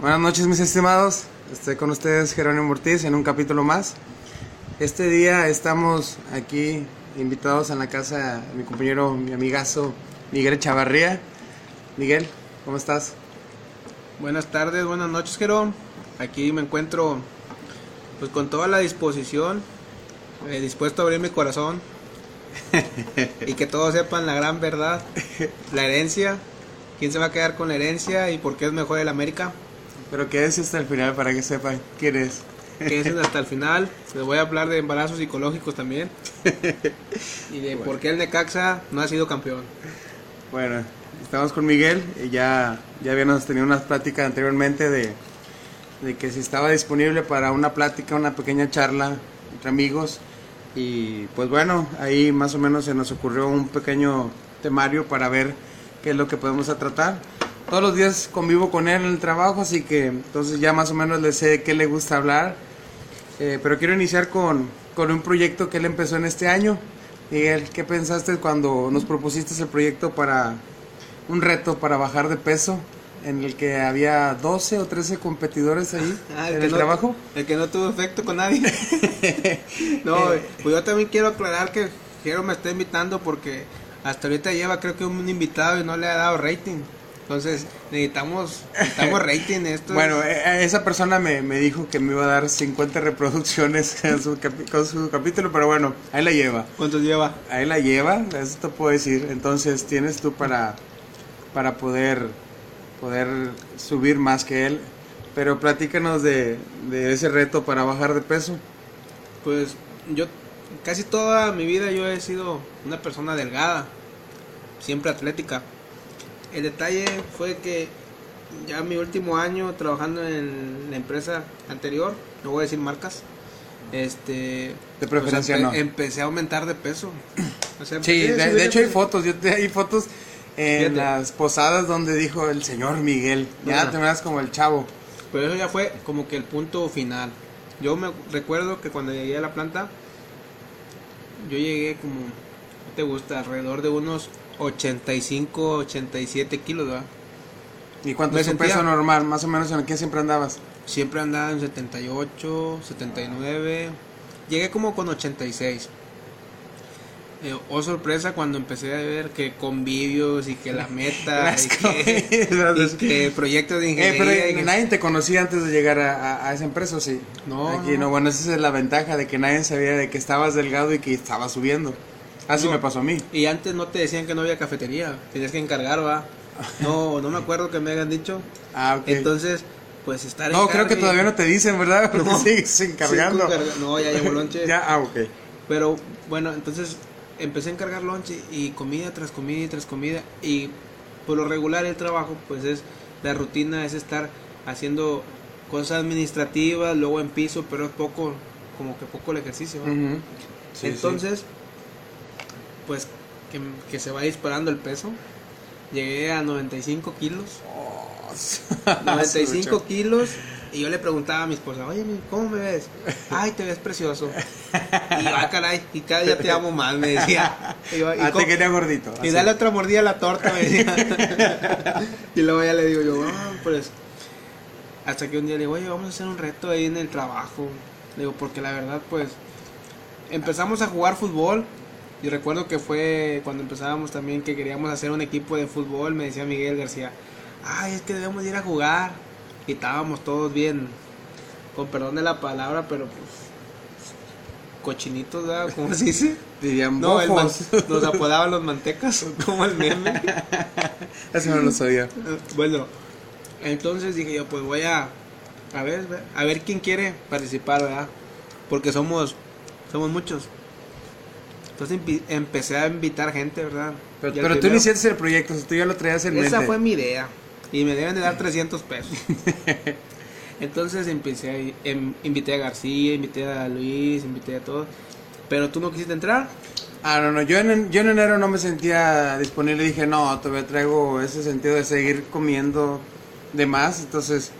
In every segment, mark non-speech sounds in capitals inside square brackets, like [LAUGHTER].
Buenas noches mis estimados, estoy con ustedes Jerónimo Ortiz en un capítulo más. Este día estamos aquí invitados en la casa de mi compañero, mi amigazo Miguel Chavarría. Miguel, ¿cómo estás? Buenas tardes, buenas noches Jerón. Aquí me encuentro pues con toda la disposición, eh, dispuesto a abrir mi corazón y que todos sepan la gran verdad, la herencia, quién se va a quedar con la herencia y por qué es mejor el América. Pero quédense hasta el final para que sepan quién es. Quédense hasta el final. Les voy a hablar de embarazos psicológicos también. [LAUGHS] Y de por qué el Necaxa no ha sido campeón. Bueno, estamos con Miguel y ya, ya habíamos tenido unas pláticas anteriormente de, de que si estaba disponible para una plática, una pequeña charla entre amigos. Y pues bueno, ahí más o menos se nos ocurrió un pequeño temario para ver qué es lo que podemos tratar. Todos los días convivo con él en el trabajo, así que entonces ya más o menos le sé de qué le gusta hablar. Eh, pero quiero iniciar con, con un proyecto que él empezó en este año. Miguel, ¿qué pensaste cuando nos propusiste el proyecto para un reto para bajar de peso? En el que había 12 o 13 competidores ahí [LAUGHS] Ah, en el no- trabajo. El que no tuvo efecto con nadie. [LAUGHS] no, Eh. pues yo también quiero aclarar que Jero me está invitando porque hasta ahorita lleva creo que un invitado y no le ha dado rating. Entonces necesitamos, necesitamos rating. Esto es- [LAUGHS] Bueno, eh, esa persona me, me dijo que me iba a dar 50 reproducciones [LAUGHS] en su capi- con su capítulo, pero bueno, ahí la lleva. ¿cuántos lleva? Ahí la lleva, eso te puedo decir. Entonces tienes tú para, para poder, poder subir más que él. Pero platícanos de, de ese reto para bajar de peso. Pues yo casi toda mi vida yo he sido una persona delgada, siempre atlética. El detalle fue que ya mi último año trabajando en la empresa anterior, no voy a decir marcas, este De preferencia pues, no. empecé a aumentar de peso. O sea, Sí, de, hecho hay fotos, yo te, hay fotos en Fíjate. las posadas donde dijo el señor Miguel, ya te miras como el chavo. Pero eso ya fue como que el punto final. Yo me recuerdo que cuando llegué a la planta, yo llegué como, ¿qué te gusta? Alrededor de unos 85, 87 kilos, ¿verdad? ¿Y cuánto Me es tu peso normal? Más o menos en el que siempre andabas. Siempre andaba en 78, 79. Llegué como con 86. Eh, oh sorpresa cuando empecé a ver que convivios y que la [LAUGHS] meta Las y, que, [LAUGHS] y que proyectos de Eh, ingeniería. pero y que- nadie te conocía antes de llegar a, a- a esa empresa, ¿o sí? No, Aquí no, no. bueno, esa es la ventaja de que nadie sabía de que estabas delgado y que estabas subiendo. Así No. me pasó a mí. Y antes no te decían que no había cafetería, tenías que encargar, va. No, no me acuerdo que me hayan dicho. Ah, ok. Entonces, pues estar no, creo que todavía no te dicen, ¿verdad? [LAUGHS] Porque No. sigues encargando. Sí, no, ya llevo lonche. [LAUGHS] ya, ah, ok. Pero bueno, entonces empecé a encargar lonche y comida tras comida y tras comida. Y por lo regular el trabajo, pues es la rutina, es estar haciendo cosas administrativas, luego en piso, pero es poco, como que poco el ejercicio. ¿va? Ujú. Sí, Entonces, pues que, que se va disparando el peso. Llegué a 95 kilos. [LAUGHS] sí. 95 kilos. Y yo le preguntaba a mi esposa, oye, ¿cómo me ves? Ay, te ves precioso. Y yo, ah, caray, y cada día te amo más, me decía. Y, yo, ¿y Ah, te quería gordito. y así. dale otra mordida a la torta, me decía. [LAUGHS] y luego ya le digo yo, ah, pues. Hasta que un día le digo, oye, vamos a hacer un reto ahí en el trabajo. Le digo, porque la verdad, pues. Empezamos a jugar fútbol. Y recuerdo que fue cuando empezábamos también que queríamos hacer un equipo de fútbol. Me decía Miguel García, ay, es que debemos ir a jugar. Y estábamos todos bien, con perdón de la palabra, pero pues. Cochinitos, ¿verdad? ¿Cómo se dice? [LAUGHS] Dirían No, el man- [LAUGHS] nos apodaban los mantecas, [LAUGHS] como el meme. Eso no lo sabía. Bueno, entonces dije yo, pues voy a, a ver, a ver quién quiere participar, ¿verdad? Porque somos, somos muchos. Entonces empecé a invitar gente, ¿verdad? Pero, pero tú iniciaste el proyecto, o sea, tú ya lo traías en Esa mente. fue mi idea. Y me deben de dar [LAUGHS] 300 pesos. [LAUGHS] Entonces empecé a, em- invité a García, invité a Luis, invité a todos. Pero tú no quisiste entrar. Ah, no, no, yo en, yo en enero no me sentía disponible. Dije, no, todavía traigo ese sentido de seguir comiendo de más. Entonces,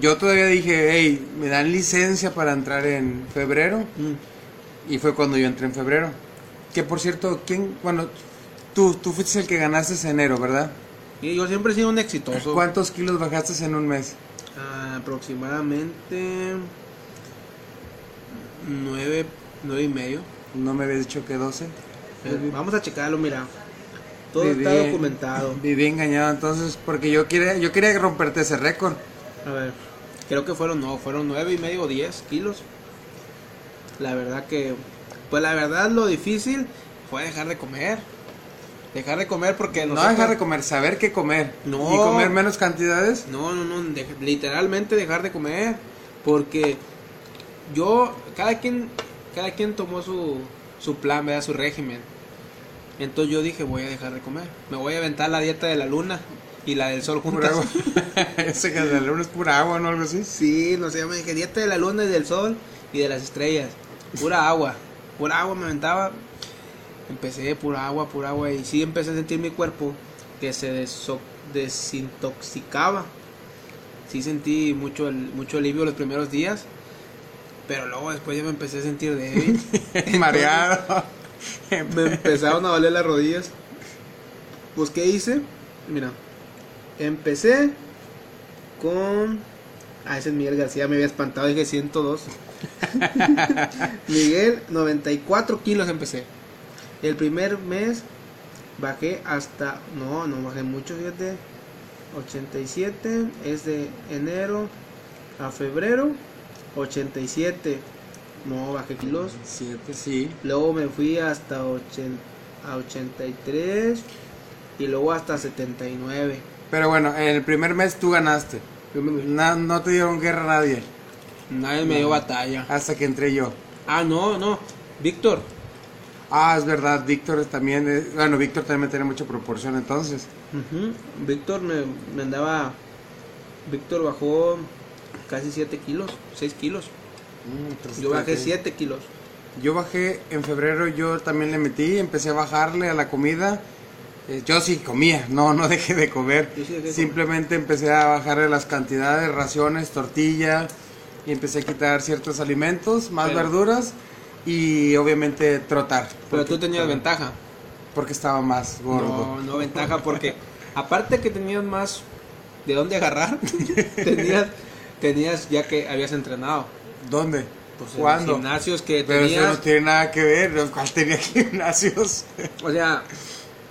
yo todavía dije, hey, me dan licencia para entrar en febrero. Y fue cuando yo entré en febrero. Que por cierto, ¿quién? Bueno, tú, tú fuiste el que ganaste en enero, ¿verdad? Y yo siempre he sido un exitoso. ¿Cuántos kilos bajaste en un mes? Ah, aproximadamente 9, 9 y medio. No me había dicho que 12. Eh, vamos a checarlo, mira. Todo Viví- está documentado. Viví engañado entonces porque yo quería, yo quería romperte ese récord. A ver, creo que fueron, no, fueron 9 y medio o 10 kilos. La verdad que, pues la verdad lo difícil fue dejar de comer. Dejar de comer porque No dejar de comer, saber qué comer. No. Y comer menos cantidades. No, no, no, de- literalmente dejar de comer. Porque yo, cada quien, cada quien tomó su, su plan, ¿verdad? su régimen. Entonces yo dije, voy a dejar de comer. Me voy a aventar la dieta de la luna y la del sol juntas. [LAUGHS] Ese que de la luna es pura agua, ¿no? Algo así. Sí, no sé, yo me dije dieta de la luna y del sol y de las estrellas. Pura agua. Pura agua me aventaba. Empecé pura agua, pura agua. Y sí empecé a sentir mi cuerpo que se deso- desintoxicaba. Sí sentí mucho, el- mucho alivio los primeros días. Pero luego después ya me empecé a sentir débil. [LAUGHS] Mareado. me empezaron a doler las rodillas. Pues, ¿qué hice? Mira, empecé con. Ah, ese es Miguel García, me había espantado, dije 102. [LAUGHS] Miguel, 94 kilos empecé. El primer mes bajé hasta. No, no bajé mucho, fíjate. 87 es de enero a febrero. 87. No, bajé kilos. Siete, sí. Luego me fui hasta 80, a 83 y luego hasta 79. Pero bueno, en el primer mes tú ganaste. Na- no te dieron guerra a nadie. Nadie me dio batalla. Hasta que entré yo. Ah, no, no. Víctor. Ah, es verdad, Víctor también. es- bueno, Víctor también tiene mucha proporción entonces. Ujú. Víctor me, me andaba. Víctor bajó casi 7 kilos, 6 kilos. Yo bajé 7 kilos. Yo bajé en febrero, yo también le metí, empecé a bajarle a la comida. Eh, yo sí comía, no, no [LAUGHS] dejé de comer. Sí dejé Simplemente empecé a bajarle las cantidades, raciones, tortilla, y empecé a quitar ciertos alimentos, más Pero- verduras y obviamente trotar. Pero tú tenías ventaja. Porque estaba más gordo. No, no ventaja porque [LAUGHS] aparte que tenías más de dónde agarrar, [LAUGHS] tenías, tenías ya que habías entrenado. ¿Dónde? Pues en ¿Cuándo? los gimnasios que Pero eso tenías, no tiene nada que ver. ¿cuál tenía [LAUGHS] gimnasios? o sea,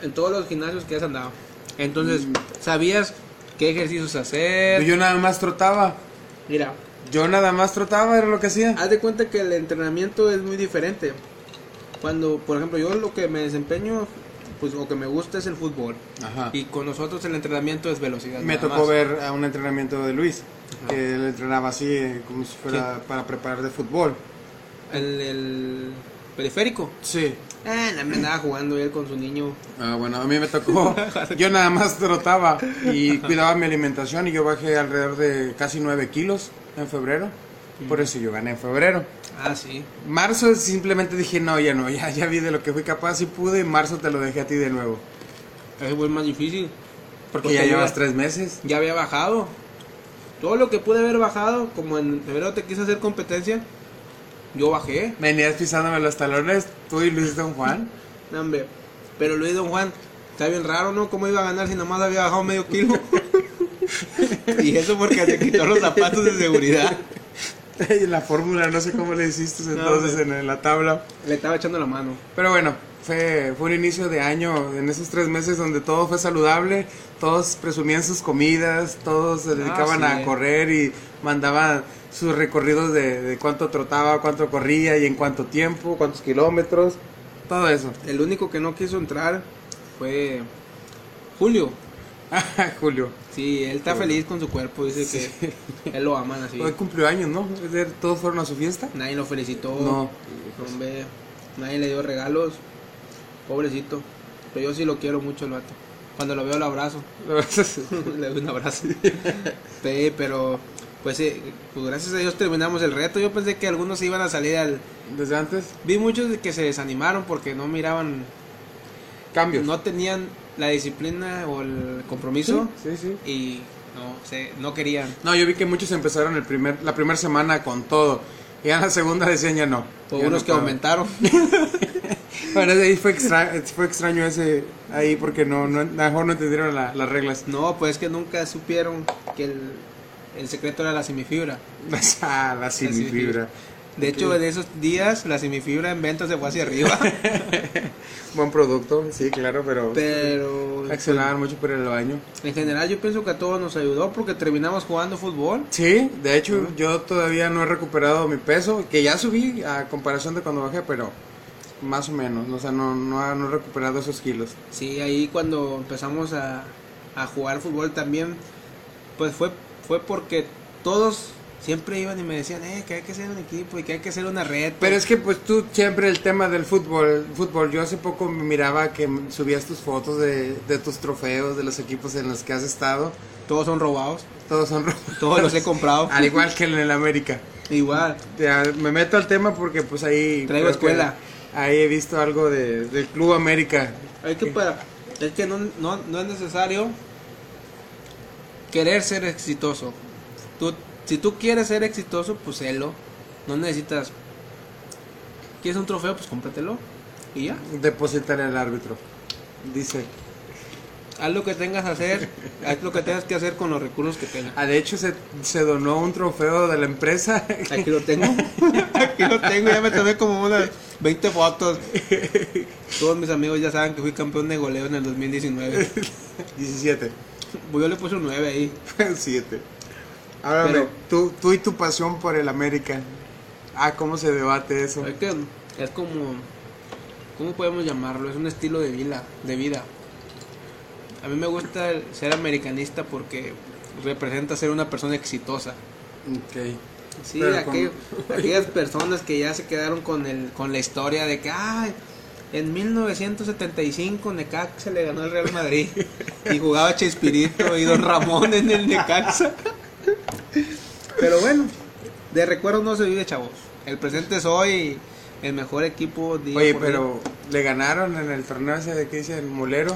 en todos los gimnasios que has andado. Entonces, Mm. sabías qué ejercicios hacer. yo nada más trotaba. Mira, Yo nada más trotaba, era lo que hacía. haz de cuenta que el entrenamiento es muy diferente. Cuando, por ejemplo, yo lo que me desempeño, pues o que me gusta es el fútbol. Ajá. Y con nosotros el entrenamiento es velocidad. Me tocó más. ver a un entrenamiento de Luis, Ajá. que él entrenaba así, eh, como si fuera para preparar de fútbol. El, el periférico. Sí. Ah, no, me andaba jugando él con su niño. Ah, bueno, a mí me tocó. [LAUGHS] Yo nada más trotaba y cuidaba mi alimentación y yo bajé alrededor de casi 9 kilos en febrero. Por eso yo gané en febrero. Ah, sí. Marzo simplemente dije, no, ya no, ya, ya vi de lo que fui capaz y pude. Y marzo te lo dejé a ti de nuevo. Ese fue el más difícil. Porque, Porque ya llevas ya- tres meses. Ya había bajado. Todo lo que pude haber bajado, como en febrero te quise hacer competencia, yo bajé. Venías pisándome los talones, tú y Luis Don Juan. [LAUGHS] No, hombre. Pero Luis Don Juan, está bien raro, ¿no? ¿Cómo iba a ganar si nomás había bajado medio kilo? [LAUGHS] [LAUGHS] y eso porque se quitó los zapatos de seguridad. [LAUGHS] Y la fórmula, no sé cómo le hiciste entonces hombre. en la tabla. Le estaba echando la mano. Pero bueno, fue, fue un inicio de año en esos tres meses donde todo fue saludable, todos presumían sus comidas, todos se dedicaban sí, a correr y mandaban sus recorridos de, de cuánto trotaba, cuánto corría y en cuánto tiempo, cuántos kilómetros, todo eso. [LAUGHS] El único que no quiso entrar fue Julio. Julio, Sí, él está Julio. feliz con su cuerpo, dice que él lo aman así. hoy cumplió años, ¿no? ¿Todos fueron a su fiesta? Nadie lo felicitó. No. Hombre, nadie le dio regalos. Pobrecito. Pero yo sí lo quiero mucho el vato. Cuando lo veo lo abrazo. [LAUGHS] le doy un abrazo. Sí, pero pues, sí, pues gracias a Dios terminamos el reto. Yo pensé que algunos iban a salir al... Desde antes, Vi muchos de que se desanimaron porque no miraban, cambios. no tenían la disciplina o el compromiso Sí, sí. y no, se, no querían. No, yo vi que muchos empezaron el primer, la primera semana con todo. Y ya en la segunda decían ya no. Ya unos no que puedo. aumentaron. [LAUGHS] Bueno, ahí fue, extra, fue extraño ese ahí porque no, no, a lo mejor no entendieron la- las reglas. No, pues que nunca supieron que el, el secreto era la semifibra. [LAUGHS] Ah, la semifibra. De hecho, en esos días la semifibra en ventas se fue hacia arriba. [LAUGHS] Buen producto, sí, claro, pero... Pero... Accionaban mucho por el baño. En general yo pienso que a todos nos ayudó porque terminamos jugando fútbol. Sí, de hecho yo todavía no he recuperado mi peso, que ya subí a comparación de cuando bajé, pero más o menos, o sea, no, no, no he recuperado esos kilos. Sí, ahí cuando empezamos a, a jugar fútbol también, pues fue, fue porque todos siempre iban y me decían, eh, que hay que ser un equipo y que hay que ser una red. Pero es que pues tú siempre el tema del fútbol, fútbol, yo hace poco miraba que subías tus fotos de, de tus trofeos, de los equipos en los que has estado. Todos son robados. Todos son robados. Todos los he comprado. Al igual que en el América. Igual. Ya, me meto al tema porque pues ahí... Traigo escuela. Ahí he visto algo de, del Club América. Hay que para, es que no, no, no es necesario querer ser exitoso. Tú si tú quieres ser exitoso, pues sélo. No necesitas. ¿Quieres un trofeo? Pues cómpratelo. Y ya. Depositar al árbitro. Dice. Haz lo que tengas que hacer. [LAUGHS] haz lo que tengas que hacer con los recursos que tengas. Ah, de hecho, se, se donó un trofeo de la empresa. Aquí lo tengo. [LAUGHS] Aquí lo tengo. Ya me tomé como unas 20 fotos. Todos mis amigos ya saben que fui campeón de goleo en el 2019. 17. [LAUGHS] Pues yo le puse un 9 ahí. 7. Ahora, Pero, tú, tú y tu pasión por el América. Ah, ¿cómo se debate eso? Es que es como, ¿cómo podemos llamarlo? Es un estilo de vida, de vida. A mí me gusta ser americanista porque representa ser una persona exitosa. Ok. Sí, [LAUGHS] aquellas personas que ya se quedaron con, el, con la historia de que, ay, en 1975 Necaxa le ganó al Real Madrid [LAUGHS] y jugaba Chespirito y Don Ramón en el Necaxa. Pero bueno, de recuerdo no se vive, chavos. El presente es hoy el mejor equipo. Día Oye, pero le ganaron en el torneo ese de que dice el Molero.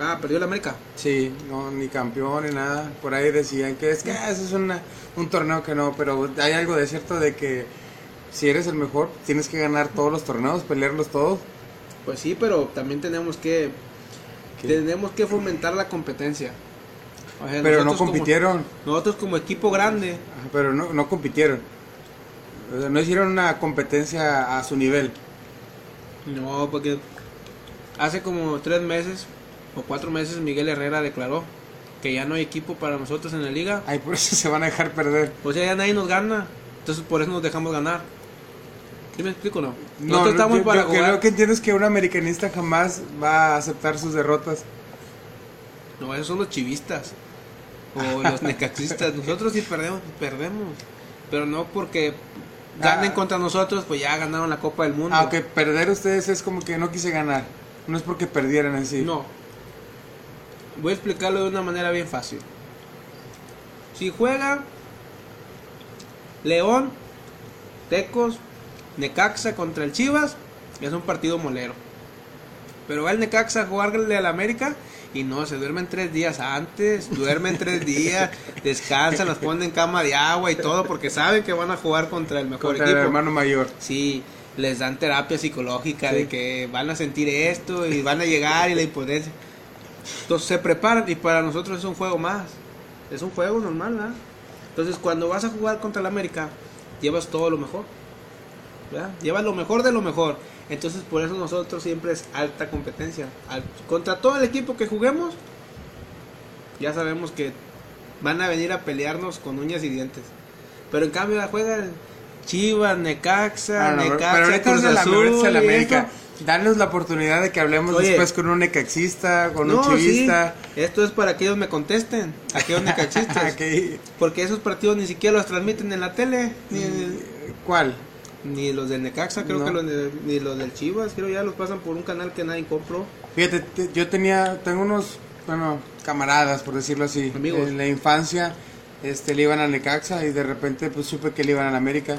Ah, perdió la América. Sí, no, ni campeón ni nada. Por ahí decían que es que ah, eso es un torneo que no, pero hay algo de cierto de que si eres el mejor, tienes que ganar todos los torneos, pelearlos todos. Pues sí, pero también tenemos que tenemos que fomentar la competencia pero no compitieron. nosotros como equipo grande. Pero no, no compitieron. no hicieron una competencia a su nivel. No, porque hace como tres meses o cuatro meses Miguel Herrera declaró que ya no hay equipo para nosotros en la liga. Ay, por eso se van a dejar perder. O sea, ya nadie nos gana. Entonces por eso nos dejamos ganar. ¿Sí me explico no? no, estamos yo, para Creo que entiendes que un americanista jamás va a aceptar sus derrotas. No, esos son los chivistas o los necaxistas. Nosotros si perdemos, perdemos. Pero no porque ganen ah. contra nosotros, pues ya ganaron la Copa del Mundo. Aunque perder ustedes es como que no quise ganar. No es porque perdieran en sí. No. Voy a explicarlo de una manera bien fácil. Si juega León, Tecos, Necaxa contra el Chivas, es un partido molero. Pero va el Necaxa a jugarle al América y no, se duermen tres días antes, duermen tres días, [LAUGHS] descansan, los ponen en cama de agua y todo porque saben que van a jugar contra el mejor contra equipo. el hermano mayor. Sí, les dan terapia psicológica de que van a sentir esto y van a llegar y la impotencia. Entonces se preparan y para nosotros es un juego más. Es un juego normal, ¿verdad? Entonces cuando vas a jugar contra el América, llevas todo lo mejor. ¿verdad? Llevas lo mejor de lo mejor. Entonces por eso nosotros siempre es alta competencia. contra todo el equipo que juguemos, ya sabemos que van a venir a pelearnos con uñas y dientes. Pero en cambio la juegan Chivas, Necaxa, ah, Necaxa, Cruz Azul, la América. Danos la oportunidad de que hablemos después con un necaxista, con un chivista. Esto es para que ellos me contesten, aquellos [LAUGHS] necaxistas. Porque esos partidos ni siquiera los transmiten en la tele. ¿Cuál? Ni los del Necaxa, creo que los ni los del Chivas, creo ya los pasan por un canal que nadie compró. Fíjate, yo tenía, tengo unos, bueno, camaradas, por decirlo así. Amigos. En la infancia, este, le iban al Necaxa y de repente pues supe que le iban al América.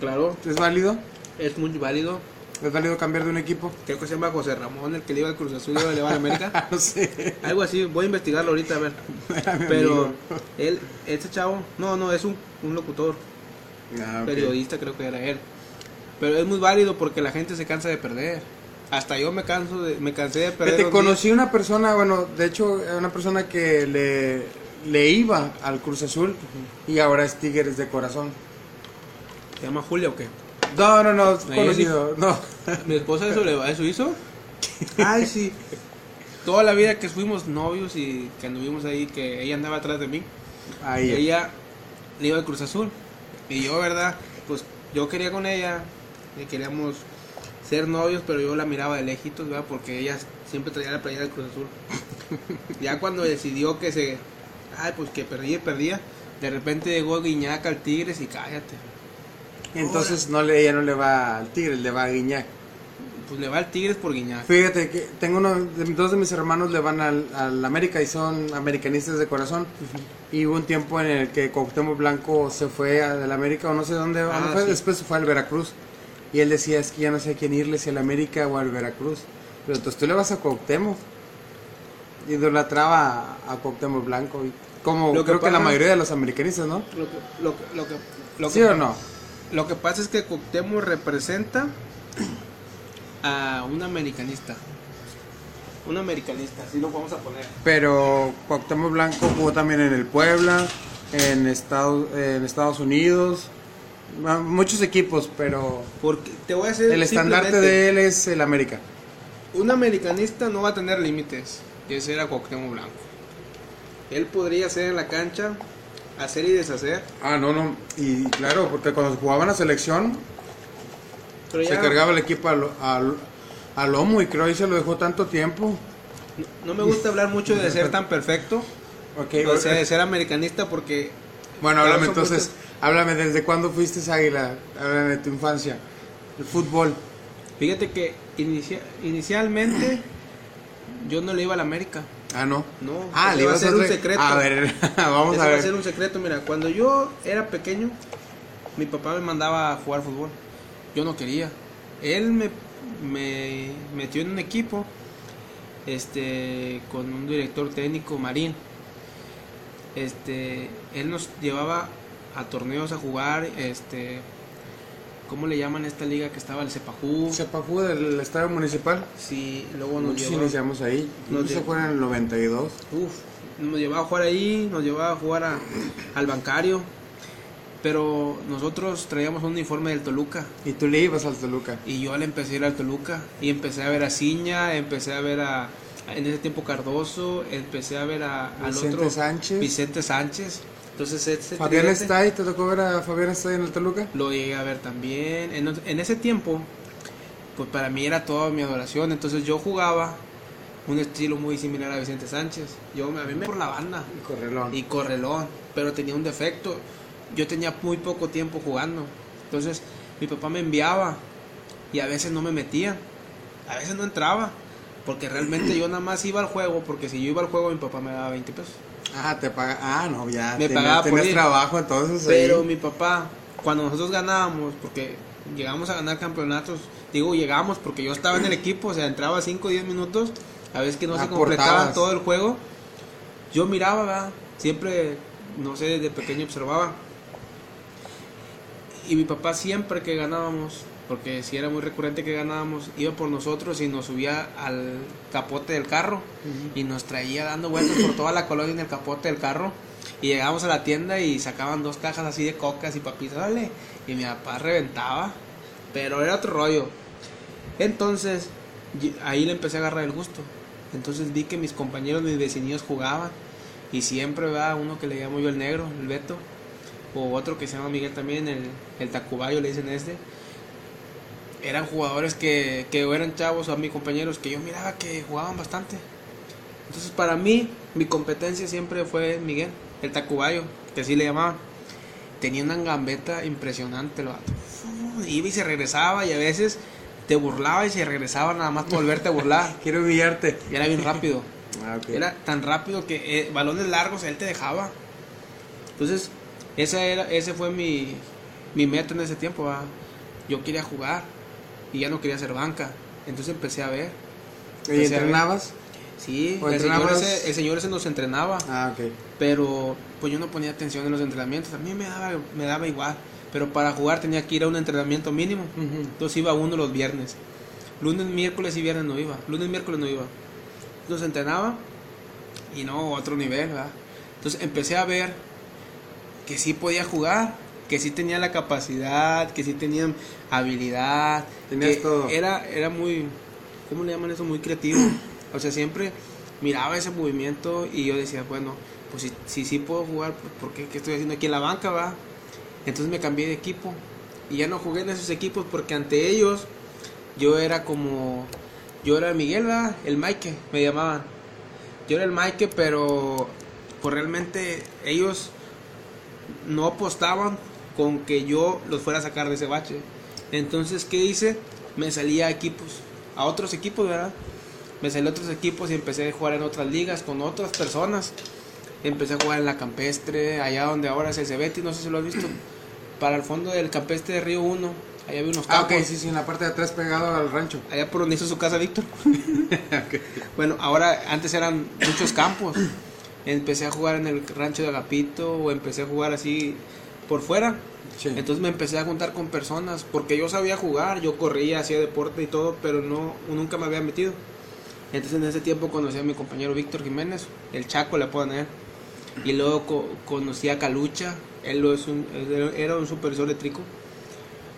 Claro. ¿Es válido? Es muy válido. ¿Es válido cambiar de un equipo? Creo que se llama José Ramón, el que le iba al Cruz Azul y le va a América. [LAUGHS] no sé. Algo así, voy a investigarlo ahorita a ver. [LAUGHS] Pero él, este chavo, no, no, es un, un locutor. Ah, periodista creo que era él. Pero es muy válido porque la gente se cansa de perder. Hasta yo me canso de, me cansé de perder. Te conocí una persona, bueno, de hecho, una persona que le, le iba al Cruz Azul y ahora es Tigres de corazón. ¿Se llama Julia o qué? No, no, no, conocido. No. [LAUGHS] ¿Mi esposa eso, le, eso hizo? [LAUGHS] Ay, sí. Toda la vida que fuimos novios y que anduvimos ahí, que ella andaba atrás de mí, Ahí. ella le iba al Cruz Azul. Y yo, ¿verdad? Pues yo quería con ella, y queríamos ser novios, pero yo la miraba de lejitos, ¿verdad? Porque ella siempre traía la playera del Cruz Azul. [LAUGHS] ya cuando decidió que se... Ay, pues que perdía y perdía, de repente llegó Guiñac al Tigres y cállate. Entonces no le, ella no le va al Tigres, le va a Guiñac. Pues le va al Tigres por Guiñac. Fíjate que tengo uno, dos de mis hermanos le van al, al América y son americanistas de corazón. Y hubo un tiempo en el que Cuauhtémoc Blanco se fue al América o no sé dónde, Ah, fue, sí. después se fue al Veracruz. Y él decía, es que ya no sé a quién irle, si al América o al Veracruz. Pero entonces tú le vas a Cuauhtémoc. Idolatraba a, a Cuauhtémoc Blanco. y como Lo que creo que la pasa- mayoría de los americanistas, ¿no? Lo que, lo que, lo que, ¿Sí que- o no? Lo que pasa es que Cuauhtémoc representa a un americanista. Un americanista, así lo vamos a poner. Pero Cuauhtémoc Blanco jugó también en el Puebla, en Estados, en Estados Unidos, muchos equipos, pero Porque te voy a decir el estandarte de él es el América. Un americanista no va a tener límites. Y ese era Cuauhtémoc Blanco. Él podría ser en la cancha, hacer y deshacer. Ah, no, no, y claro, porque cuando jugaban la selección Pero se ya cargaba el equipo al, al, al lomo y creo que se lo dejó tanto tiempo. no, no me gusta hablar mucho de ser tan perfecto. Okay, O sea, de ser americanista porque bueno, háblame entonces, háblame desde cuándo fuiste águila, háblame de tu infancia, el fútbol. fíjate que inicia- inicialmente yo no le iba a la América. Ah, no. No, Ah, le va a ser un re- secreto. A ver, [LAUGHS] vamos a va a ver. ser un secreto. Mira, cuando yo era pequeño, mi papá me mandaba a jugar fútbol. Yo no quería. Él me, me metió en un equipo este con un director técnico marín. Este, él nos llevaba a torneos a jugar, este ¿cómo le llaman a esta liga que estaba el Cepajú? Sepajú del estadio municipal. Sí, luego nos Muchos llevó iniciamos ahí. Nos llevó- fue en el 92. Uf, nos llevaba a jugar ahí, nos llevaba a jugar a- al bancario. Pero nosotros traíamos un uniforme del Toluca. Y tú le ibas al Toluca. Y yo le empecé a ir al Toluca. Y empecé a ver a Ciña, empecé a ver a. En ese tiempo Cardoso, empecé a ver a, al Vicente otro. Sánchez. Vicente Sánchez. Entonces, ese Fabián Estay, ¿te tocó ver a Fabián Estay en el Toluca? Lo llegué a ver también. En, en ese tiempo, pues para mí era toda mi adoración. Entonces yo jugaba un estilo muy similar a Vicente Sánchez. Yo a mí me por la banda. Y Correlón. y correlón, pero tenía un defecto. Yo tenía muy poco tiempo jugando. Entonces, mi papá me enviaba y a veces no me metía. A veces no entraba, porque realmente yo nada más iba al juego, porque si yo iba al juego mi papá me daba 20 pesos. Ah, te paga. Ah, no, ya. Me pagaba por ir. trabajo entonces. Pero ahí. mi papá, cuando nosotros ganábamos, porque llegamos a ganar campeonatos, digo llegamos porque yo estaba en el equipo, o sea, entraba 5 o 10 minutos, a veces que no se completaba todo el juego, yo miraba, ¿verdad? siempre, no sé, desde pequeño observaba. Y mi papá siempre que ganábamos, porque si era muy recurrente que ganábamos, iba por nosotros y nos subía al capote del carro y nos traía dando vueltas por toda la colonia en el capote del carro. Y llegábamos a la tienda y sacaban dos cajas así de cocas y papitas, dale. Y mi papá reventaba, pero era otro rollo. Entonces, ahí le empecé a agarrar el gusto. Entonces vi que mis compañeros, mis vecinos jugaban. Y siempre va uno que le llamo yo el negro, el Beto. O otro que se llama Miguel también, el, el Tacubayo le dicen este. Eran jugadores que, que eran chavos o a mis compañeros que yo miraba que jugaban bastante. Entonces para mí, mi competencia siempre fue Miguel, el Tacubayo, que así le llamaban. Tenía una gambeta impresionante el vato. Iba y se regresaba y a veces te burlaba y se regresaba nada más por volverte a burlar. [LAUGHS] Quiero humillarte. Y era bien rápido. [LAUGHS] Ah. Era tan rápido que eh, balones largos él te dejaba. Entonces, esa era, ese fue mi, mi meta en ese tiempo. Yo quería jugar y ya no quería hacer banca. Entonces empecé a ver. ¿Y empecé a ver. entrenabas? Sí, ¿O el señor, ese, el señor ese nos entrenaba, Ah, ok. pero pues yo no ponía atención en los entrenamientos. A mí me daba, me daba igual. Pero para jugar tenía que ir a un entrenamiento mínimo. Ujú. Entonces iba uno los viernes. Lunes, miércoles y viernes no iba. Lunes, miércoles no iba. Entonces entrenaba y no, otro nivel, ¿verdad? Entonces empecé a ver que sí podía jugar, que sí tenía la capacidad, que sí tenía habilidad, Tenías que todo. Era, era muy, ¿cómo le llaman eso? Muy creativo. O sea, siempre miraba ese movimiento y yo decía, bueno, pues si sí si, puedo jugar, pues, ¿por qué? ¿Qué estoy haciendo aquí en la banca, va? Entonces me cambié de equipo y ya no jugué en esos equipos porque ante ellos yo era como, yo era Miguel, ¿verdad? El Mike, me llamaban. Yo era el Mike, pero pues realmente ellos no apostaban con que yo los fuera a sacar de ese bache. Entonces, ¿qué hice? Me salí a equipos, a otros equipos, ¿verdad? Me salí a otros equipos y empecé a jugar en otras ligas con otras personas. Empecé a jugar en la campestre, allá donde ahora es el Cebeti, no sé si lo has visto. Para el fondo del campestre de Río 1, allá había unos Ah, ok, campos. sí, sí, en la parte de atrás pegado al rancho. Allá por donde hizo su casa Víctor. [LAUGHS] Bueno, ahora antes eran muchos campos. Empecé a jugar en el rancho de Agapito o empecé a jugar así por fuera. Sí. Entonces me empecé a juntar con personas porque yo sabía jugar, yo corría, hacía deporte y todo, pero no nunca me había metido. Entonces en ese tiempo conocí a mi compañero Víctor Jiménez, el Chaco le puedo poner. Y luego co- conocí a Calucha, él lo es un, era un supervisor eléctrico.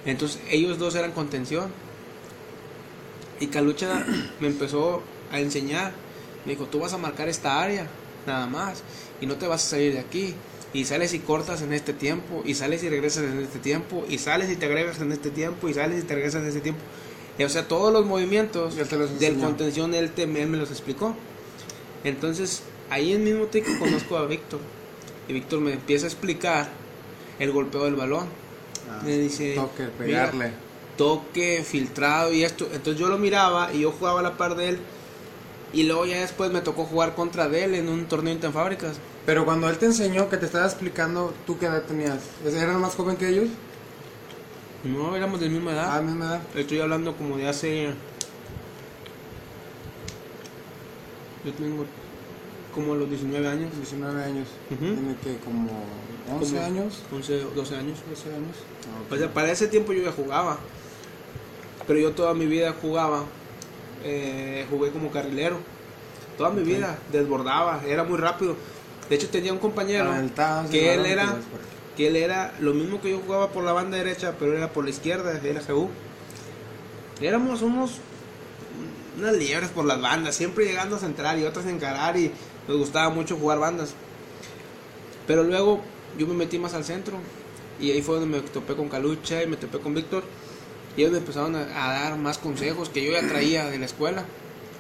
Entonces ellos dos eran contención. Y Calucha me empezó a enseñar. Me dijo, tú vas a marcar esta área, nada más. Y no te vas a salir de aquí. Y sales y cortas en este tiempo. Y sales y regresas en este tiempo. Y sales y te agregas en este tiempo. Y sales y te regresas en este tiempo. Y, o sea, todos los movimientos los del contención él, te- él me los explicó. Entonces, ahí en mismo tiempo [CLEARS THROAT] conozco a Víctor. Y Víctor me empieza a explicar el golpeo del balón. Ah, Me dice, toque, "Mira, pegarle. toque, filtrado y esto. Entonces yo lo miraba y yo jugaba a la par de él. Y luego ya después me tocó jugar contra él en un torneo interfábricas. Pero cuando él te enseñó, que te estaba explicando, ¿tú qué edad tenías? ¿Eras más joven que ellos? No, éramos de la misma edad. Ah, misma edad. Estoy hablando como de hace... Yo tengo como los 19 años. 19 años. Tiene que como 11 Como años. 11 o 12 años. 12 años. Ah, ok. O sea, para ese tiempo yo ya jugaba. Pero yo toda mi vida jugaba. Eh, jugué como carrilero. Toda mi Ok. vida desbordaba, era muy rápido. De hecho tenía un compañero el que él era- aquí. que él era lo mismo que yo jugaba por la banda derecha, pero era por la izquierda, era GU. Éramos unos unas liebres por las bandas, siempre llegando a centrar y otras a encarar y nos gustaba mucho jugar bandas. Pero luego yo me metí más al centro y ahí fue donde me topé con Calucha y me topé con Víctor ellos me empezaron a, a dar más consejos que yo ya traía de la escuela.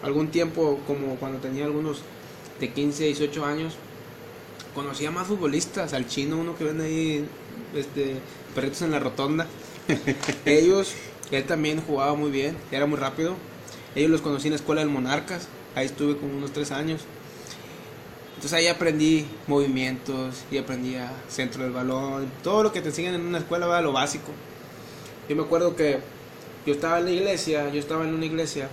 Algún tiempo, como cuando tenía algunos de 15, 18 años, conocía más futbolistas, al chino, uno que vende ahí, este, perritos en la rotonda. [LAUGHS] Ellos, él también jugaba muy bien, era muy rápido. Ellos los conocí en la escuela del Monarcas, ahí estuve como unos tres años. Entonces ahí aprendí movimientos y aprendí a centro del balón, todo lo que te enseñan en una escuela, va lo básico. Yo me acuerdo que yo estaba en la iglesia, yo estaba en una iglesia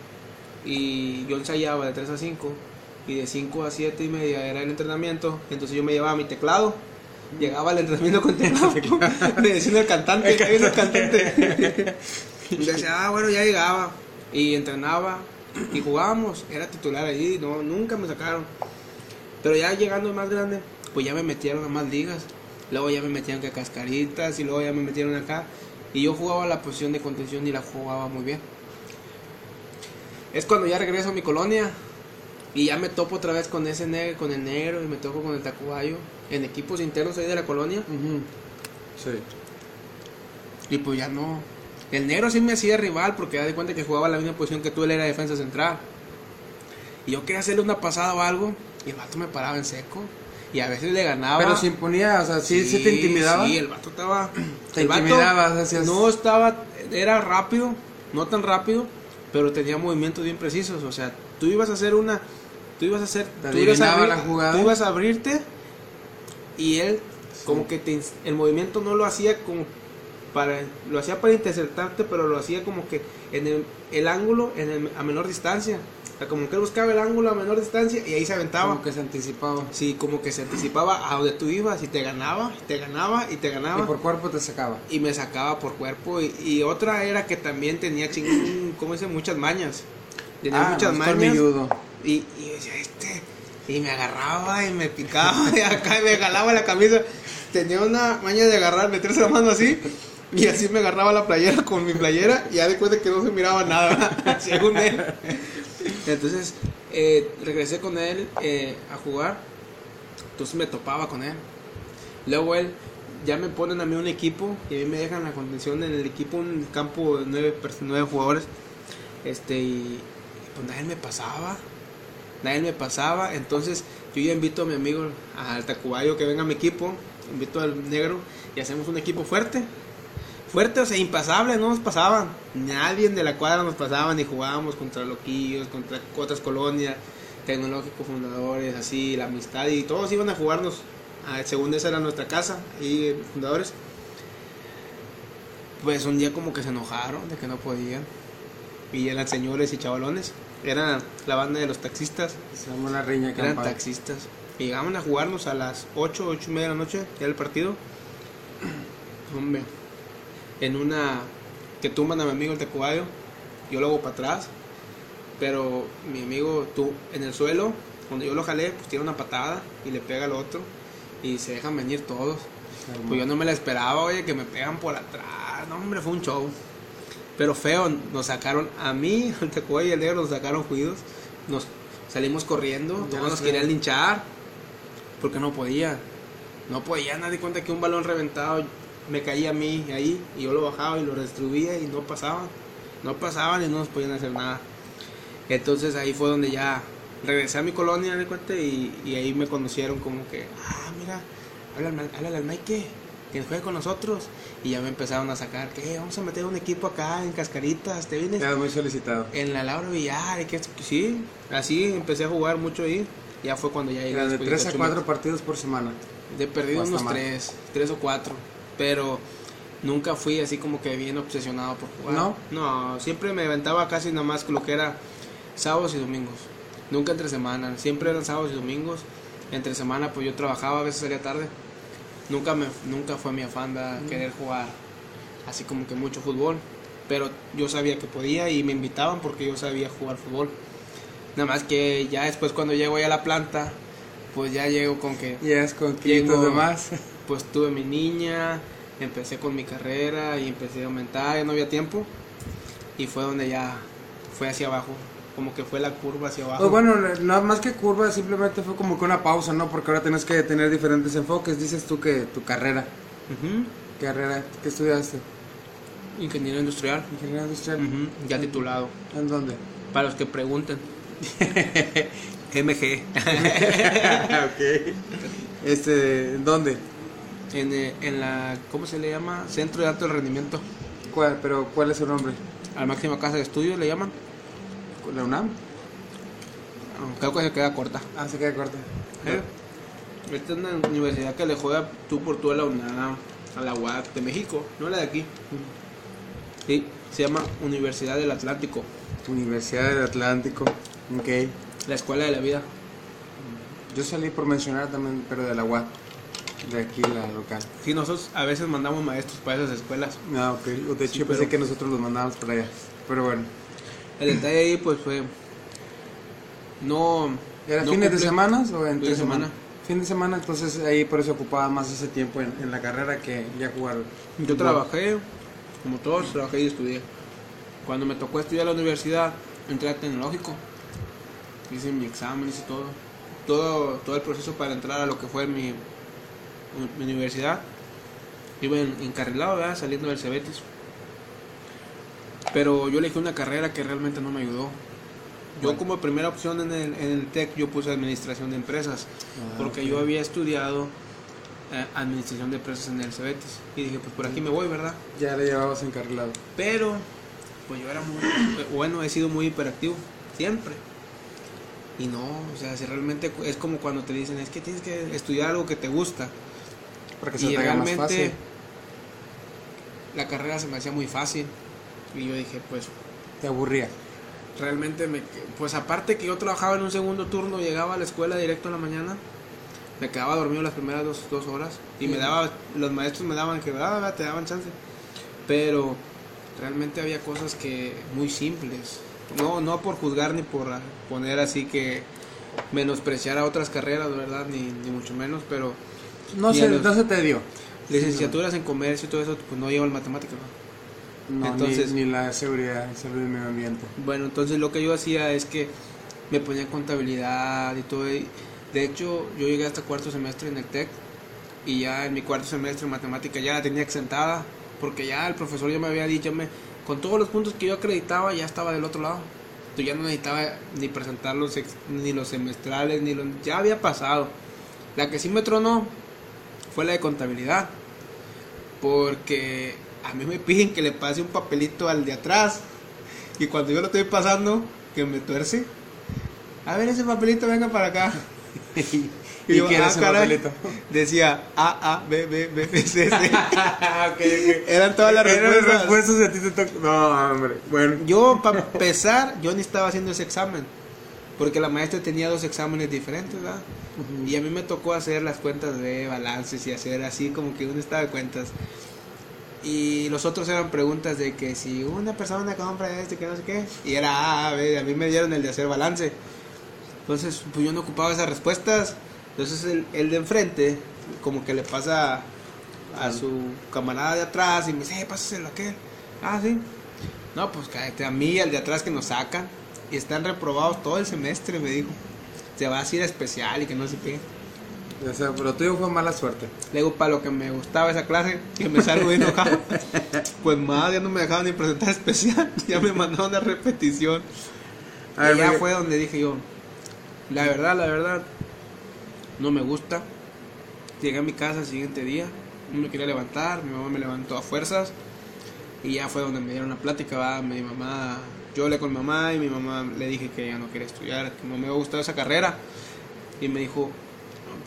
y yo ensayaba de 3 a 5 y de 5 a 7 y media era el entrenamiento, entonces yo me llevaba mi teclado, llegaba al entrenamiento con teclado, [LAUGHS] [LAUGHS] me decía el cantante, el cantante, y [LAUGHS] decía, ah bueno ya llegaba y entrenaba y jugábamos, era titular allí, no, nunca me sacaron, pero ya llegando más grande, pues ya me metieron a más ligas, luego ya me metían que a cascaritas y luego ya me metieron acá y yo jugaba la posición de contención y la jugaba muy bien. Es cuando ya regreso a mi colonia y ya me topo otra vez con ese negro, con el negro y me topo con el tacubayo en equipos internos ahí de la colonia. Sí. y pues ya no. El negro sí me hacía rival porque ya de cuenta que jugaba la misma posición que tú, él era defensa central. Y yo quería hacerle una pasada o algo y el vato me paraba en seco y a veces le ganaba. Pero se imponía, o sea, sí, sí, te intimidaba. Sí, el vato estaba. [CLEARS THROAT] Te el vato intimidabas, hacías- No estaba. Era rápido, no tan rápido, pero tenía movimientos bien precisos. O sea, tú ibas a hacer una. Tú ibas a hacer. Tú ibas a, abrir- la jugada. tú ibas a abrirte y él, como que te, el movimiento no lo hacía como para. Lo hacía para interceptarte, pero lo hacía como que en el, el ángulo en el- a menor distancia. Sea, como que él buscaba el ángulo a menor distancia y ahí se aventaba. Como que se anticipaba. Sí, como que se anticipaba a donde tú ibas y te ganaba, te ganaba y te ganaba. Y por cuerpo te sacaba. Y me sacaba por cuerpo. Y, y otra era que también tenía, ching, ¿cómo dice? Muchas mañas. Tenía Ah, muchas mañas. Y, y yo decía, este, Y me agarraba y me picaba [LAUGHS] y acá y me jalaba la camisa. Tenía una maña de agarrar, meterse la mano así. Y así me agarraba la playera con mi playera y ya después de que no se miraba nada, [LAUGHS] según él. Entonces eh, regresé con él eh, a jugar. Entonces me topaba con él. Luego él ya me ponen a mí un equipo y a mí me dejan la contención en el equipo, un campo de nueve, nueve jugadores. Este, y pues nadie me pasaba. Nadie me pasaba. Entonces yo ya invito a mi amigo, al Tacubayo, que venga a mi equipo. Invito al negro y hacemos un equipo fuerte. Fuerte, o sea, impasable, no nos pasaban. Nadie de la cuadra nos pasaba, ni jugábamos contra loquillos, contra otras colonias, tecnológicos fundadores, así, la amistad, y todos iban a jugarnos. Ah, según esa era nuestra casa, y fundadores. Pues un día como que se enojaron de que no podían. Y eran señores y chavalones. Era la banda de los taxistas. Se llama la riña Eran campal. taxistas. Y llegaban a jugarnos a las 8, 8 y media de la noche, ya el partido. [CLEARS THROAT] Hombre, en una que tumban a mi amigo el tecubayo, yo lo hago para atrás. Pero mi amigo, tú, en el suelo, cuando yo lo jalé, pues tira una patada y le pega al otro. Y se dejan venir todos. Pues yo no me la esperaba, oye, que me pegan por atrás. No, hombre, fue un show. Pero feo, nos sacaron a mí, [LAUGHS] al Tecubayo y al negro, nos sacaron juidos. Nos salimos corriendo, Ya todos nos querían linchar. Porque no podía. No podía, nadie cuenta que un balón reventado me caía a mí ahí. Y yo lo bajaba y lo distribuía y no pasaban. No pasaban y no nos podían hacer nada. Entonces ahí fue donde ya regresé a mi colonia, de cuenta, y, y ahí me conocieron como que, ah, mira, háblale, al- háblale al Mike, que juegue con nosotros. Y ya me empezaron a sacar, que vamos a meter un equipo acá en Cascaritas, te vienes Quedas muy solicitado. en la Laura Villar, y que sí, así empecé a jugar mucho ahí. Ya fue cuando ya llegué. Era de después 3 a ocho 4 meses. partidos por semana. De perdido unos más. tres, tres o cuatro. Pero nunca fui así como que bien obsesionado por jugar. ¿No? No, siempre me aventaba casi nada más lo que era sábados y domingos. Nunca entre semana, siempre eran sábados y domingos. Entre semana pues yo trabajaba, a veces salía tarde. Nunca me nunca fue mi afán de querer jugar así como que mucho fútbol, pero yo sabía que podía y me invitaban porque yo sabía jugar fútbol. Nada más que ya después cuando llego a la planta, pues ya llego con que Llegas con Llego- kilitos de más. [LAUGHS] pues tuve mi niña, empecé con mi carrera y empecé a aumentar, ya no había tiempo y fue donde ya fue hacia abajo, como que fue la curva hacia abajo. Pues bueno, no más que curva, simplemente fue como que una pausa, ¿no? Porque ahora tienes que tener diferentes enfoques. Dices tú que tu carrera, carrera, ¿qué estudiaste? Ingeniero industrial, Ingeniería industrial. Ya titulado. ¿En dónde? Para los que pregunten. [LAUGHS] [LAUGHS] MG. [LAUGHS] ok. Este, ¿dónde? En, en la, ¿cómo se le llama? Centro de Alto Rendimiento. ¿Cuál, pero ¿cuál es su nombre? A la máxima casa de estudios le llaman. ¿La UNAM? Creo que se queda corta. Ah, se queda corta. ¿Eh? Esta es una universidad que le juega tú por tú a la UNAM, a la UAC de México, no la de aquí. Sí, se llama Universidad del Atlántico, Universidad del Atlántico. Ok. la escuela de la vida. Yo salí por mencionar también, pero de la UAT. De aquí, la local. Sí, nosotros a veces mandamos maestros para esas escuelas. Ah, ok. De hecho, Sí, yo pensé que nosotros los mandábamos para allá. Pero bueno. El detalle ahí pues fue... No... ¿Era no fines de semana o entre Fin de semana? semana. Fin de semana, entonces ahí por eso ocupaba más ese tiempo en, en la carrera que ya jugar. Yo fútbol. trabajé, como todos, trabajé y estudié. Cuando me tocó estudiar a la universidad, entré a tecnológico. Hice mi examen, hice todo. Todo, todo el proceso para entrar a lo que fue mi, mi universidad. Iba en, encarrilado, ¿verdad? saliendo del Cebetis. Pero yo elegí una carrera que realmente no me ayudó. Yo como primera opción en el, en el TEC yo puse administración de empresas. Ah, porque yo había estudiado eh, administración de empresas en el Cebetis. Y dije, pues por aquí me voy, ¿verdad? Ya le llevabas encarrilado. Pero, pues yo era muy, bueno, he sido muy hiperactivo, siempre. Y no, o sea, si realmente es como cuando te dicen, es que tienes que estudiar algo que te gusta. Para que se y te haga más realmente fácil. la carrera se me hacía muy fácil. Y yo dije, pues Te aburría. realmente me pues aparte que yo trabajaba en un segundo turno llegaba a la escuela directo en la mañana me quedaba dormido las primeras dos, dos horas y me daba los maestros me daban que ah, te daban chance pero realmente había cosas que muy simples no no por juzgar ni por poner así que menospreciar a otras carreras, ¿verdad? Ni, ni mucho menos, pero No, se, los- no se te dio. licenciaturas en comercio y todo eso, pues no llevo el matemático, ¿no? No, Entonces- ni, ni la seguridad, salud y medio ambiente. Bueno, entonces lo que yo hacía es que me ponía en contabilidad y todo. y- de hecho, yo llegué hasta cuarto semestre en el TEC y ya en mi cuarto semestre en matemática ya la tenía exentada porque ya el profesor ya me había dicho, me, con todos los puntos que yo acreditaba ya estaba del otro lado. Yo ya no necesitaba ni presentar los ex- ni los semestrales, ni los, ya había pasado. La que sí me tronó fue la de contabilidad. Porque a mí me piden que le pase un papelito al de atrás. Y cuando yo lo estoy pasando, que me tuerce. A ver ese papelito, venga para acá. [LAUGHS] ¿Y yo, qué era "Ah, ese caray". papelito? Decía A, A, B, B, B, B, C, C. [LAUGHS] Eran todas las Eran respuestas. respuestas y a ti te tocó. No, hombre. Bueno. Yo, para empezar, yo ni estaba haciendo ese examen. Porque la maestra tenía dos exámenes diferentes, ¿verdad? Y a mí me tocó hacer las cuentas de balances y hacer así como que un estado de cuentas. Y los otros eran preguntas de que si una persona compra este, que no sé qué. Y era A, B, a mí me dieron el de hacer balance. Entonces, pues yo no ocupaba esas respuestas. Entonces el, el de enfrente, como que le pasa a su camarada de atrás y me dice, eh, pásaselo a aquel. Ah, sí. No, pues cállate, a mí al de atrás que nos sacan. Y están reprobados todo el semestre, me dijo. Se va a ir a especial y que no sé qué. O sea, pero tuyo fue mala suerte. Le digo, para lo que me gustaba esa clase, que me salgo bien enojado. [LAUGHS] pues más, ya no me dejaban ni presentar especial. [LAUGHS] Ya me mandaron a repetición. A ver, y ya fue donde dije yo, la verdad, la verdad, no me gusta. Llegué a mi casa el siguiente día, no me quería levantar, mi mamá me levantó a fuerzas. Y ya fue donde me dieron la plática, va, mi mamá, yo hablé con mamá y mi mamá le dije que ya no quería estudiar, que no me gustado esa carrera. Y me dijo,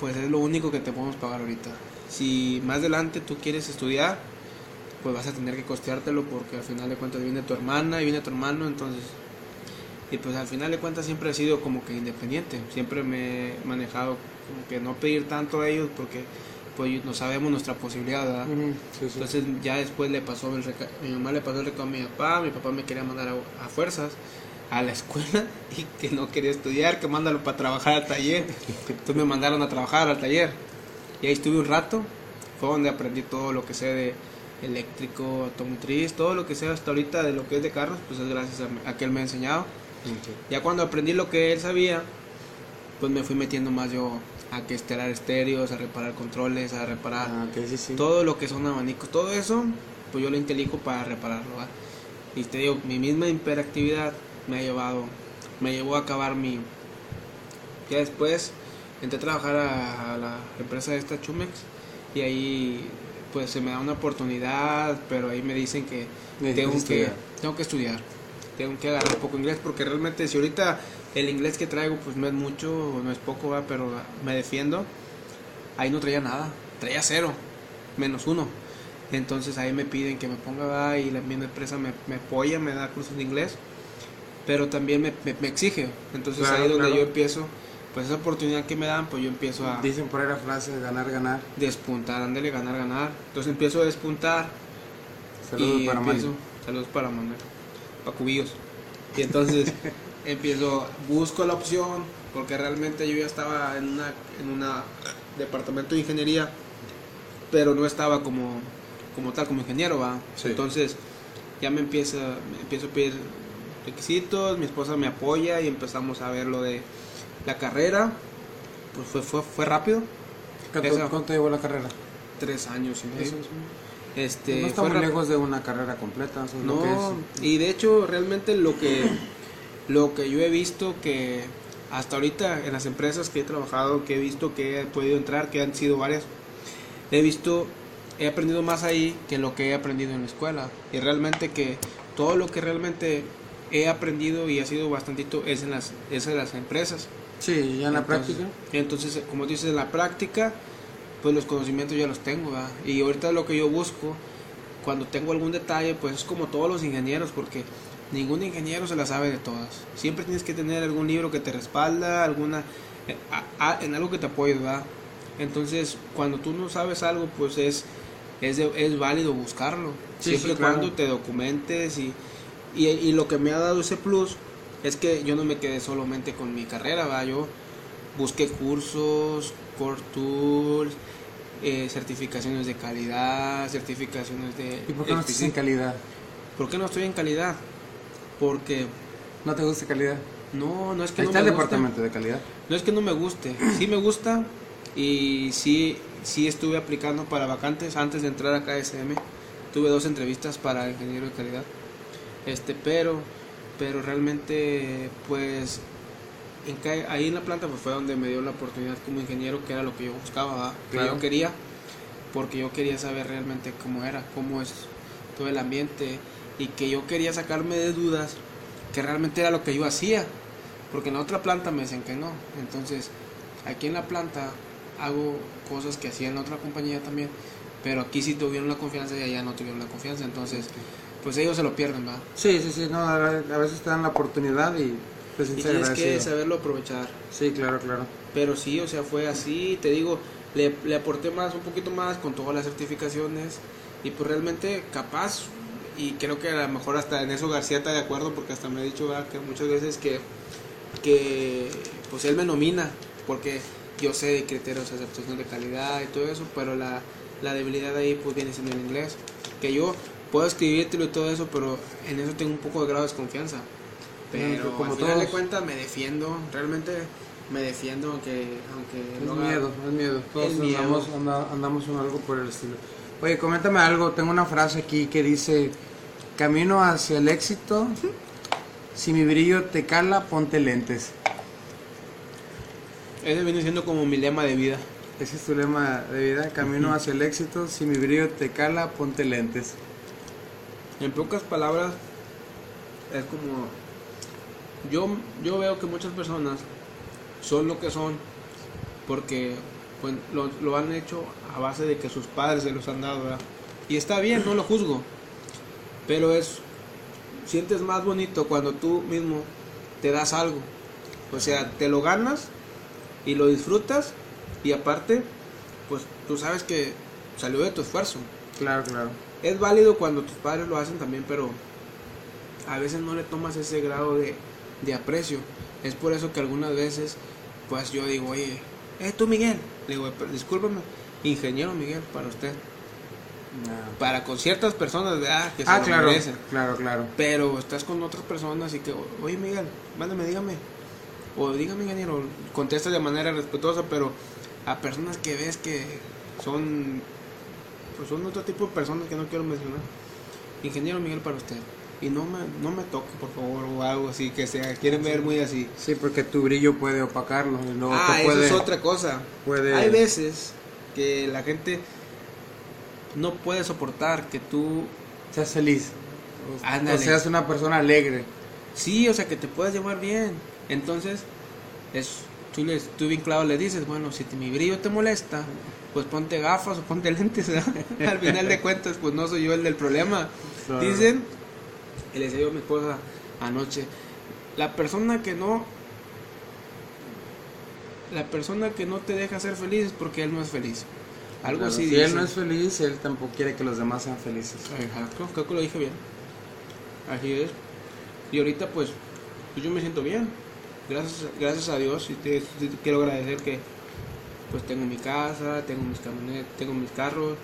pues es lo único que te podemos pagar ahorita. Si más adelante tú quieres estudiar, pues vas a tener que costeártelo porque al final de cuentas viene tu hermana y viene tu hermano, entonces... Y pues al final de cuentas siempre he sido como que independiente, siempre me he manejado como que no pedir tanto a ellos porque pues no sabemos nuestra posibilidad, ¿verdad? Ujú, sí, sí. Entonces ya después le pasó el mi mamá le pasó el recado a mi papá, mi papá me quería mandar a, a fuerzas a la escuela [LAUGHS] y que no quería estudiar, que mándalo para trabajar al taller. Entonces me mandaron a trabajar al taller y ahí estuve un rato, fue donde aprendí todo lo que sé de eléctrico, automotriz, todo lo que sé hasta ahorita de lo que es de carros, pues es gracias a, a que él me ha enseñado. Ya cuando aprendí lo que él sabía, pues me fui metiendo más yo a que estelar estéreos, a reparar controles, a reparar Ah, ok, sí, sí. todo lo que son abanicos, todo eso, pues yo lo intelijo para repararlo. ¿va? Y te digo, mi misma hiperactividad me ha llevado, me llevó a acabar mi. Ya después entré a trabajar a, a la empresa esta Chumex y ahí pues se me da una oportunidad, pero ahí me dicen que tengo que, estudiar. tengo que estudiar, tengo que agarrar un poco inglés porque realmente si ahorita el inglés que traigo pues no es mucho, no es poco, ¿va? pero me defiendo. Ahí no traía nada, traía cero, menos uno. Entonces ahí me piden que me ponga ¿va? y la misma empresa me, me apoya, me da cursos de inglés, pero también me, me- me exige. Entonces Claro, ahí es donde claro. yo empiezo, pues esa oportunidad que me dan, pues yo empiezo a Dicen por ahí la frase, ganar, ganar. despuntar, ándale, ganar, ganar. Entonces empiezo a despuntar Saludos y para empiezo, Mani. saludos para Manuel, para cubillos. Y entonces [LAUGHS] empiezo, busco la opción, porque realmente yo ya estaba en una, en una departamento de ingeniería, pero no estaba como, como tal, como ingeniero, va. Sí. Entonces ya me empieza, me empiezo a pedir requisitos, mi esposa me apoya y empezamos a ver lo de la carrera. Pues fue, fue, fue rápido, ¿Cuánto, cuánto llevó la carrera? tres años y medio. Este, no rap- lejos de una carrera completa. eso es lo que No, es. y de hecho realmente lo que lo que yo he visto que hasta ahorita en las empresas que he trabajado, que he visto que he podido entrar, que han sido varias, he visto, he aprendido más ahí que lo que he aprendido en la escuela. Y realmente que todo lo que realmente he aprendido y ha sido bastantito es en las, es en las empresas. Sí, ya en la Entonces- práctica. Entonces, como dices, en la práctica, pues los conocimientos ya los tengo, ¿verdad? Y ahorita lo que yo busco, cuando tengo algún detalle, pues es como todos los ingenieros, porque ningún ingeniero se la sabe de todas. Siempre tienes que tener algún libro que te respalda, alguna, eh, a- a- en algo que te apoye, ¿verdad? Entonces, cuando tú no sabes algo, pues es, es, de- es válido buscarlo. Sí, siempre sí, y claro. cuando te documentes y, y, y lo que me ha dado ese plus es que yo no me quedé solamente con mi carrera, ¿verdad? Yo busqué cursos, core tools, eh, certificaciones de calidad, certificaciones de... ¿Y por qué no estás en calidad? ¿Por qué no estoy en calidad? Porque ¿No te gusta calidad? no, no es que Ahí no está me el guste. departamento de calidad. No es que no me guste, sí me gusta y sí, sí estuve aplicando para vacantes antes de entrar a KSM. Tuve dos entrevistas para ingeniero de calidad. Este, pero, pero realmente, pues, en K- ahí en la planta pues fue donde me dio la oportunidad como ingeniero, que era lo que yo buscaba, que Claro. yo quería, porque yo quería saber realmente cómo era, cómo es todo el ambiente y que yo quería sacarme de dudas que realmente era lo que yo hacía, porque en la otra planta me dicen que no. Entonces, aquí en la planta hago cosas que hacía en la otra compañía también, pero aquí sí tuvieron la confianza y allá no tuvieron la confianza. Entonces, pues ellos se lo pierden, ¿verdad? Sí, sí, sí, no, a a veces te dan la oportunidad y te Y tienes que saberlo aprovechar. Sí, claro, claro. Pero sí, o sea, fue así, te digo, le, le aporté más, un poquito más con todas las certificaciones y pues realmente capaz y creo que a lo mejor hasta en eso García está de acuerdo porque hasta me ha dicho ¿verdad? que muchas veces que, que pues él me nomina porque yo sé de criterios de aceptación de calidad y todo eso, pero la, la debilidad ahí pues viene siendo el inglés, que yo puedo escribírtelo y todo eso, pero en eso tengo un poco de grado de desconfianza. Pero Como al final de todos. cuentas me defiendo, realmente me defiendo aunque aunque Es no miedo, es miedo. Todos miedo. andamos, anda- andamos en algo por el estilo. Oye, coméntame algo. Tengo una frase aquí que dice: Camino hacia el éxito. Si mi brillo te cala, ponte lentes. Ese viene siendo como mi lema de vida. Ese es tu lema de vida. Camino hacia el éxito. Si mi brillo te cala, ponte lentes. En pocas palabras, es como. Yo, yo veo que muchas personas son lo que son porque pues, lo, lo han hecho a base de que sus padres se los han dado, ¿verdad? Y está bien, no lo juzgo. Pero es. Sientes más bonito cuando tú mismo te das algo. O sea, te lo ganas y lo disfrutas y aparte, pues tú sabes que salió de tu esfuerzo. Claro, claro. Es válido cuando tus padres lo hacen también, pero a veces no le tomas ese grado de, de aprecio. Es por eso que algunas veces, pues yo digo, oye, eh, tú Miguel, le digo, "Pero discúlpame, ingeniero Miguel, para usted. Para con ciertas personas, ¿verdad? Que se Ah, lo claro, merecen. claro, claro. Pero estás con otras personas y que, oye Miguel, mándame, dígame. O dígame, ingeniero, contesta de manera respetuosa, pero a personas que ves que son, pues son otro tipo de personas que no quiero mencionar. Ingeniero Miguel para usted. Y no me, no me toque, por favor, o algo así, que sea, quieren ver muy así. Sí, porque tu brillo puede opacarlo. Luego ah, te puede, eso es otra cosa. puede- Hay veces que la gente no puede soportar que tú Seas feliz. O-. O seas una persona alegre. Sí, o sea, que te puedes llevar bien. Entonces, es, tú, le, tú bien claro le dices, bueno, si te- mi brillo te molesta, pues ponte gafas o ponte [LAUGHS] lentes. ¿verdad? Al final de cuentas, pues no soy yo el del problema. Claro. Dicen, y le decía yo a mi esposa anoche, la persona que no... La persona que no te deja ser feliz es porque él no es feliz. Algo Claro, así Si él no es feliz, él tampoco quiere que los demás sean felices. Exacto, creo que lo dije bien. Así es. Y ahorita pues, pues yo me siento bien. Gracias, gracias a Dios y te, te quiero agradecer que pues tengo mi casa, tengo mis camionetas, tengo mis carros,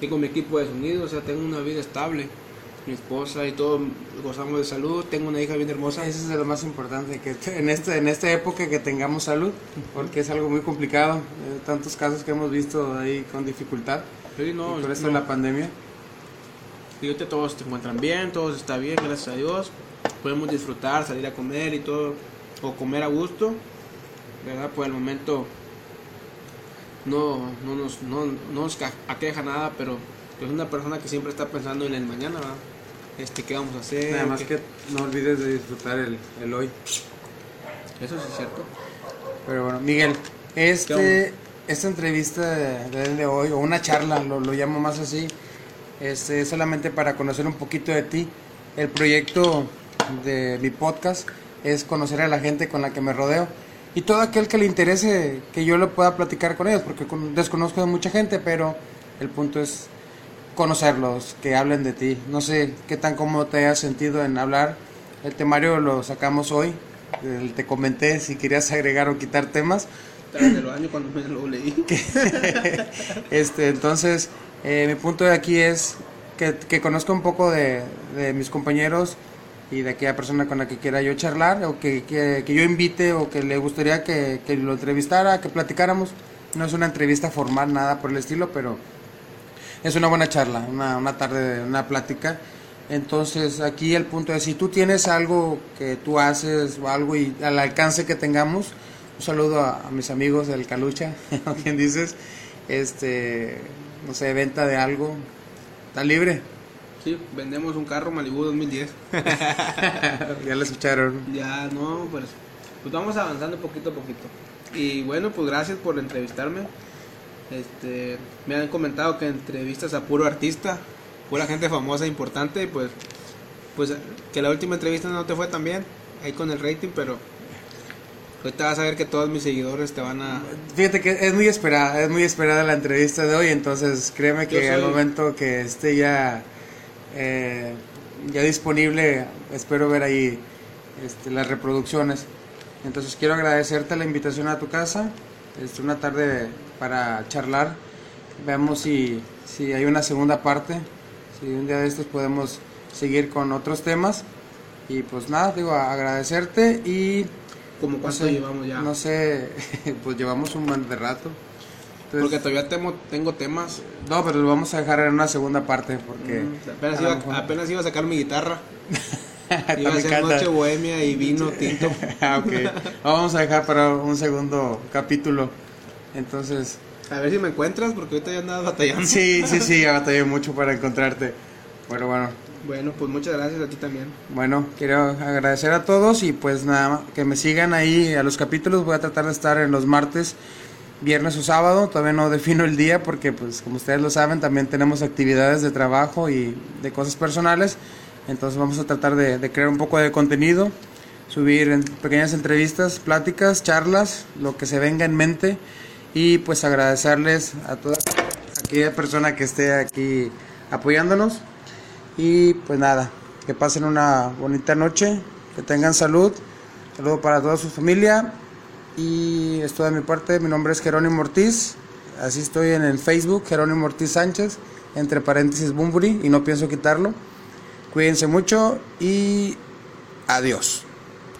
tengo mi equipo de sonido, o sea, tengo una vida estable. Mi esposa y todo, gozamos de salud, tengo una hija bien hermosa. Eso es lo más importante, que [LAUGHS] en, este, en esta época que tengamos salud, porque es algo muy complicado, eh, tantos casos que hemos visto ahí con dificultad, Sí, no, y por eso no. la pandemia. Y ahorita todos se encuentran bien, todos está bien, gracias a Dios. Podemos disfrutar, salir a comer y todo, o comer a gusto. ¿Verdad? Por el momento no, no nos, no, no nos aqueja nada, pero es una persona que siempre está pensando en el mañana, ¿verdad? Este, ¿Qué vamos a hacer? Nada más ¿Qué- que no olvides de disfrutar el, el hoy. Eso sí es cierto. Pero bueno, Miguel, ¿Qué este, esta entrevista de, de- hoy, o una charla, lo, lo llamo más así, este, es solamente para conocer un poquito de ti. El proyecto de mi podcast es conocer a la gente con la que me rodeo y todo aquel que le interese que yo le pueda platicar con ellos, porque con- desconozco de mucha gente, pero el punto es conocerlos, que hablen de ti. No sé qué tan cómodo te hayas sentido en hablar. El temario lo sacamos hoy, te comenté si querías agregar o quitar temas. De los años cuando me lo leí. [LAUGHS] este, entonces, eh, mi punto de aquí es que, que conozca un poco de, de, mis compañeros y de aquella persona con la que quiera yo charlar o que, que, que yo invite o que le gustaría que, que, lo entrevistara, que platicáramos. No es una entrevista formal, nada por el estilo, pero es una buena charla, una, una tarde, una plática. Entonces aquí el punto es, si tú tienes algo que tú haces o algo y al alcance que tengamos, un saludo a, a mis amigos del Calucha, [LAUGHS] quien dices, este, no sé, venta de algo, está libre. Sí, vendemos un carro Malibu 2010. [LAUGHS] ya lo escucharon. Ya, no, pues, pues vamos avanzando poquito a poquito. Y bueno, pues gracias por entrevistarme. Este, me han comentado que entrevistas a puro artista, pura gente famosa, importante, pues, pues que la última entrevista no te fue tan bien, ahí con el rating, pero ahorita vas a ver que todos mis seguidores te van a... Fíjate que es muy esperada, es muy esperada la entrevista de hoy, entonces créeme que soy... al momento que esté ya, eh, ya disponible, espero ver ahí este, las reproducciones. Entonces quiero agradecerte la invitación a tu casa, es una tarde para charlar, veamos si, si hay una segunda parte, si un día de estos podemos seguir con otros temas. Y pues nada, digo, agradecerte y... ¿Cómo cuánto no sé, llevamos ya? No sé, [LAUGHS] pues llevamos un buen de rato. Entonces, porque todavía tengo, tengo temas. No, pero lo vamos a dejar en una segunda parte porque... Mm, apenas, iba, mejor... apenas iba a sacar mi guitarra. [LAUGHS] iba a hacer noche bohemia y vino [LAUGHS] tinto. ah, ok. Vamos a dejar para un segundo capítulo. Entonces... A ver si me encuentras, porque ahorita ya andas batallando. Sí, sí, sí, ya batallé mucho para encontrarte. Pero bueno. Bueno, pues muchas gracias a ti también. Bueno, quiero agradecer a todos y pues nada, que me sigan ahí a los capítulos. Voy a tratar de estar en los martes, viernes o sábado. Todavía no [LAUGHS] defino el día porque pues como ustedes lo saben, también tenemos actividades de trabajo y de cosas personales. Entonces vamos a tratar de, de crear un poco de contenido, subir en pequeñas entrevistas, pláticas, charlas, lo que se venga en mente y pues agradecerles a toda aquella persona que esté aquí apoyándonos. Y pues nada, que pasen una bonita noche, que tengan salud, saludo para toda su familia. Y esto de mi parte, mi nombre es Jerónimo Ortiz, así estoy en el Facebook, Jerónimo Ortiz Sánchez, entre paréntesis Bumburi y no pienso quitarlo, cuídense mucho y adiós.